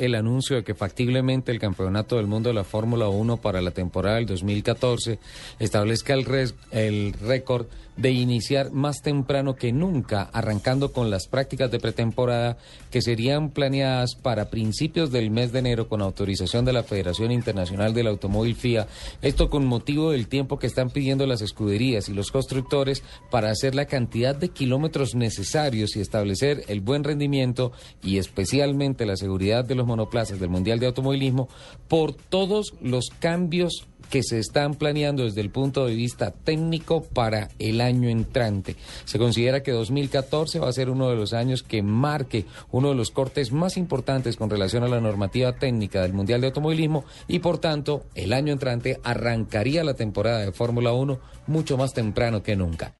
El anuncio de que factiblemente el Campeonato del Mundo de la Fórmula 1 para la temporada del 2014 establezca el, récord de iniciar más temprano que nunca, arrancando con las prácticas de pretemporada que serían planeadas para principios del mes de enero con autorización de la Federación Internacional del Automóvil FIA. Esto con motivo del tiempo que están pidiendo las escuderías y los constructores para hacer la cantidad de kilómetros necesarios y establecer el buen rendimiento y especialmente la seguridad de los monoplazas del Mundial de Automovilismo por todos los cambios que se están planeando desde el punto de vista técnico para el año entrante. Se considera que 2014 va a ser uno de los años que marque uno de los cortes más importantes con relación a la normativa técnica del Mundial de Automovilismo y por tanto el año entrante arrancaría la temporada de Fórmula 1 mucho más temprano que nunca.